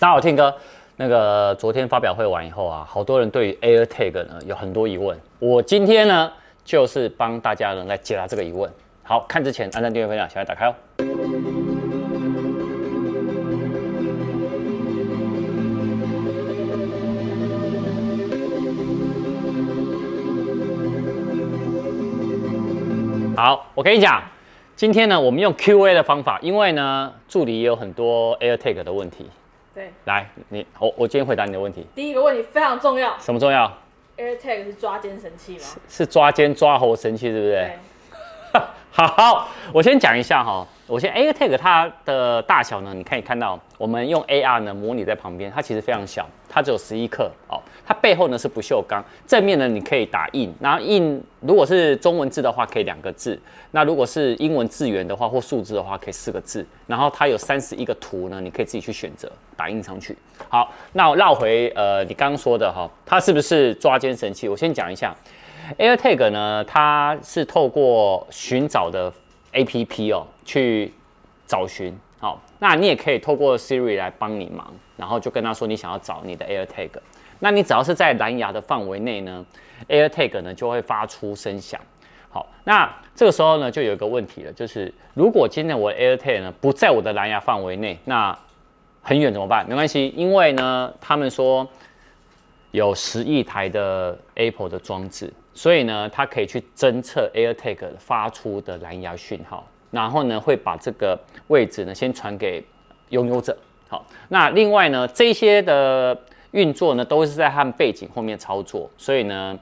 大家好听哥，那个昨天发表会完以后啊，好多人对于 AirTag 呢有很多疑问。我今天呢就是帮大家呢来解答这个疑问。好，看之前按赞、订阅、分享，小爱打开哦。好，我跟你讲，今天呢我们用 Q&A 的方法，因为呢助理也有很多 AirTag 的问题。对，来，你我我今天回答你的问题。第一个问题非常重要，什么重要？AirTag 是抓奸神器吗？是，是抓奸抓猴神器，对不对？好，好，我先讲一下哈。我先 AirTag 它的大小呢，你可以看到，我们用 AR 呢模拟在旁边，它其实非常小，它只有十一克哦。它背后呢是不锈钢，正面呢你可以打印，然后印如果是中文字的话可以两个字，那如果是英文字元的话或数字的话可以四个字。然后它有三十一个图呢，你可以自己去选择打印上去。好，那我绕回呃你刚刚说的哈，它是不是抓奸神器？我先讲一下 AirTag 呢，它是透过寻找的。A P P 哦，去找寻好，那你也可以透过 Siri 来帮你忙，然后就跟他说你想要找你的 AirTag，那你只要是在蓝牙的范围内呢，AirTag 呢就会发出声响。好，那这个时候呢就有一个问题了，就是如果今天我的 AirTag 呢不在我的蓝牙范围内，那很远怎么办？没关系，因为呢他们说有十亿台的 Apple 的装置。所以呢，它可以去侦测 AirTag 发出的蓝牙讯号，然后呢，会把这个位置呢先传给拥有者。好，那另外呢，这些的运作呢都是在他们背景后面操作，所以呢，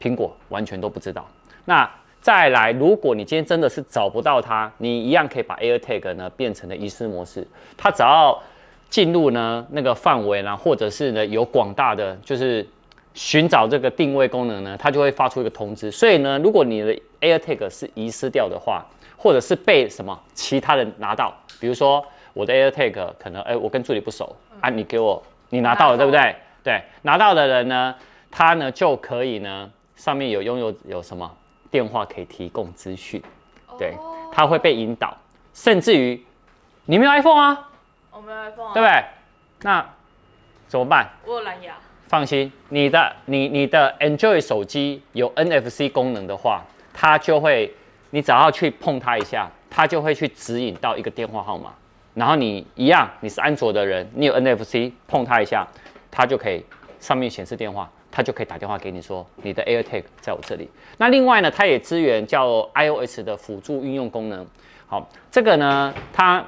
苹果完全都不知道。那再来，如果你今天真的是找不到它，你一样可以把 AirTag 呢变成了遗失模式，它只要进入呢那个范围呢，或者是呢有广大的就是。寻找这个定位功能呢，它就会发出一个通知。所以呢，如果你的 AirTag 是遗失掉的话，或者是被什么其他人拿到，比如说我的 AirTag 可能，哎，我跟助理不熟啊，你给我，你拿到了，对不对？对，拿到的人呢，他呢就可以呢，上面有拥有有什么电话可以提供资讯，对，他会被引导，甚至于你没有 iPhone 啊，我没有 iPhone 啊，对不对？那怎么办？我有蓝牙。放心，你的你你的 Enjoy 手机有 NFC 功能的话，它就会，你只要去碰它一下，它就会去指引到一个电话号码，然后你一样，你是安卓的人，你有 NFC，碰它一下，它就可以上面显示电话，它就可以打电话给你说你的 AirTag 在我这里。那另外呢，它也支援叫 iOS 的辅助运用功能。好，这个呢，它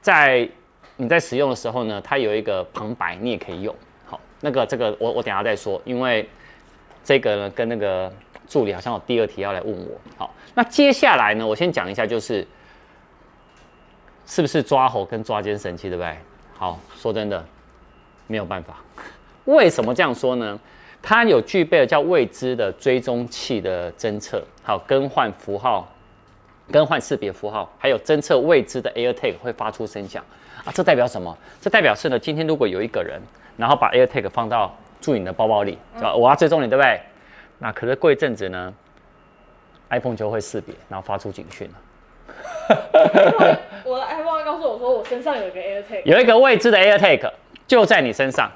在你在使用的时候呢，它有一个旁白，你也可以用。好那个这个我我等下再说，因为这个呢跟那个助理好像有第二题要来问我。好，那接下来呢，我先讲一下，就是是不是抓猴跟抓奸神器，对不对？好，说真的没有办法。为什么这样说呢？它有具备了叫未知的追踪器的侦测，还有更换符号、更换识别符号，还有侦测未知的 AirTag 会发出声响啊。这代表什么？这代表是呢，今天如果有一个人。然后把 AirTag 放到助理你的包包里，嗯、我要追踪你，对不对？那可是过一阵子呢，iPhone 就会识别，然后发出警讯了。我的 iPhone 会告诉我说，我身上有一个 AirTag，有一个未知的 AirTag 就在你身上，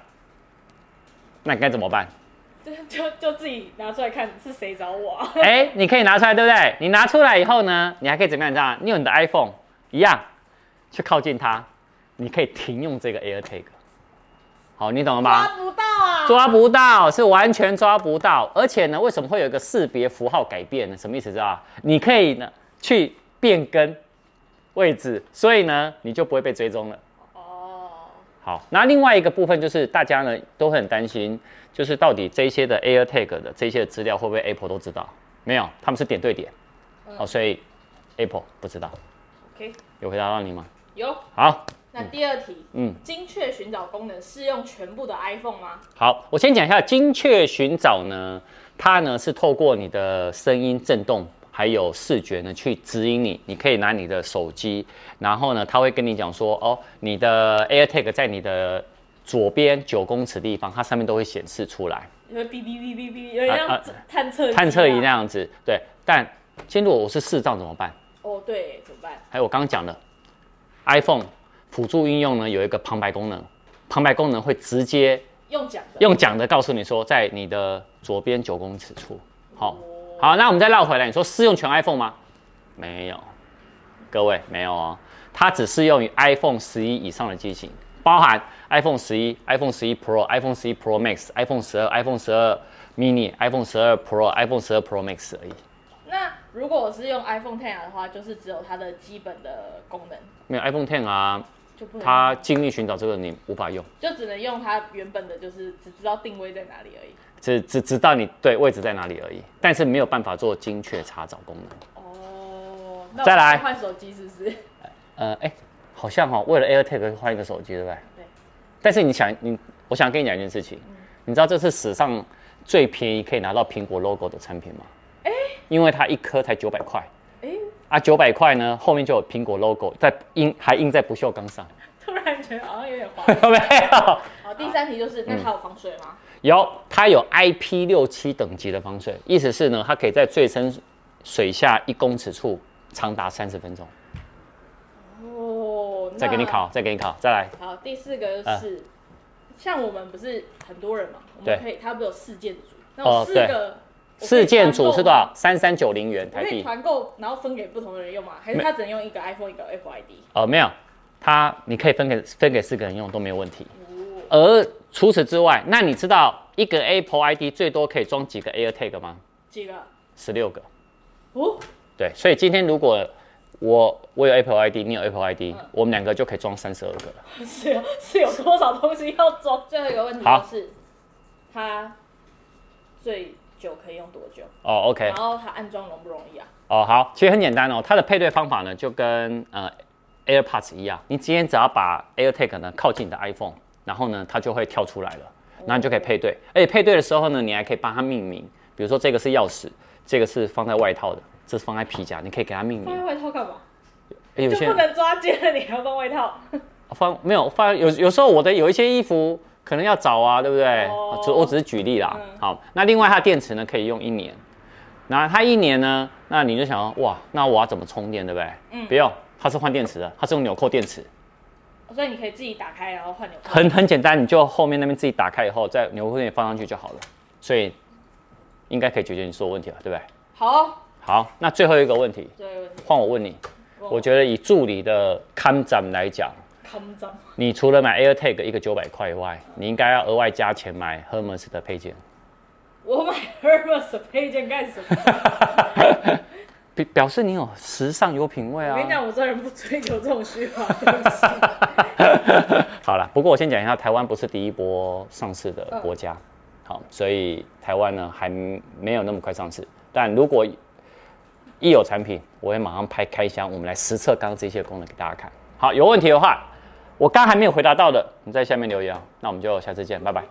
那你该怎么办？就就就自己拿出来看是谁找我、啊。哎，你可以拿出来，对不对？你拿出来以后呢，你还可以怎么样？你知道，你用你的 iPhone 一样去靠近它，你可以停用这个 AirTag。好，你懂了吗？抓不到啊！抓不到，是完全抓不到。而且呢，为什么会有一个识别符号改变呢？什么意思？知道？你可以呢去变更位置，所以呢你就不会被追踪了。哦。好，那另外一个部分就是大家呢都很担心，就是到底这些的 AirTag 的这些的资料会不会 Apple 都知道？没有，他们是点对点。好，所以 Apple 不知道。OK。有回答到你吗？有。好。那第二题，嗯，精确寻找功能适用全部的 iPhone 吗？好，我先讲一下精确寻找呢，它呢是透过你的声音震动还有视觉呢去指引你，你可以拿你的手机，然后呢，他会跟你讲说，哦，你的 AirTag 在你的左边九公尺地方，它上面都会显示出来，因为哔哔哔哔哔，有点像探测探测仪那样子，对。但今天如果我是视障怎么办？哦，对，怎么办？还有我刚刚讲的 iPhone。辅助应用呢有一个旁白功能，旁白功能会直接用讲的，用讲的告诉你说，在你的左边九公尺处。好，好，那我们再绕回来，你说适用全 iPhone 吗？没有，各位没有哦，它只适用于 iPhone 十一以上的机型，包含 iPhone 十一、iPhone 十一 Pro、iPhone 十一 Pro Max、iPhone 十二、iPhone 十二 Mini、iPhone 十二 Pro、iPhone 十二 Pro Max 而已。那如果我是用 iPhone Ten 的话，就是只有它的基本的功能，没有 iPhone Ten 啊，就不能它尽力寻找这个你无法用，就只能用它原本的，就是只知道定位在哪里而已。只只知道你对位置在哪里而已，但是没有办法做精确查找功能。哦，那再来换手机是不是？呃，哎、欸，好像哈、喔，为了 AirTag 换一个手机，对不对？对。但是你想，你我想跟你讲一件事情，嗯、你知道这是史上最便宜可以拿到苹果 logo 的产品吗？哎、欸，因为它一颗才九百块。哎、欸，啊，九百块呢，后面就有苹果 logo 在印，还印在不锈钢上。突然觉得好像有点滑。没有？好，第三题就是，那它有防水吗？嗯有，它有 IP 六七等级的防水，意思是呢，它可以在最深水下一公尺处长达三十分钟。哦，再给你考，再给你考，再来。好，第四个就是，啊、像我们不是很多人嘛，我们可以，它不是有四件组，那有四个，四件组是多少？三三九零元台币。可以团购，然后分给不同的人用吗？还是他只能用一个 iPhone 一个 Apple ID？哦，没有，他你可以分给分给四个人用都没有问题。而除此之外，那你知道一个 Apple ID 最多可以装几个 AirTag 吗？几个？十六个。哦。对，所以今天如果我我有 Apple ID，你有 Apple ID，、嗯、我们两个就可以装三十二个了。是有是有多少东西要装？最后一个问题就是，它最久可以用多久？哦，OK。然后它安装容不容易啊？哦，好，其实很简单哦，它的配对方法呢就跟呃 AirPods 一样，你今天只要把 AirTag 呢靠近你的 iPhone。然后呢，它就会跳出来了，然后你就可以配对。而且配对的时候呢，你还可以帮它命名，比如说这个是钥匙，这个是放在外套的，这是放在皮夹，你可以给它命名。放在外套干嘛？有些就不能抓奸了，你还要放外套？放没有放有有时候我的有一些衣服可能要找啊，对不对？只、oh, 我只是举例啦。嗯、好，那另外它电池呢可以用一年，那它一年呢，那你就想说哇，那我要怎么充电，对不对？嗯，不用，它是换电池的，它是用纽扣电池。所以你可以自己打开，然后换纽扣。很很简单，你就后面那边自己打开以后，再纽扣里放上去就好了。所以应该可以解决你所有问题了，对不对？好。好，那最后一个问题，最后一个问题，换我问你。我，我觉得以助理的看展来讲。你除了买 AirTag 一个九百块以外，你应该要额外加钱买 Hermes 的配件。我买 Hermes 的配件干什么？表表示你有时尚有品味啊！我跟你讲，我这人不追求这种虚华东西。好了，不过我先讲一下，台湾不是第一波上市的国家，嗯、好，所以台湾呢还没有那么快上市。但如果一有产品，我会马上拍开箱，我们来实测刚刚这些功能给大家看。好，有问题的话，我刚还没有回答到的，你在下面留言啊。那我们就下次见，拜拜。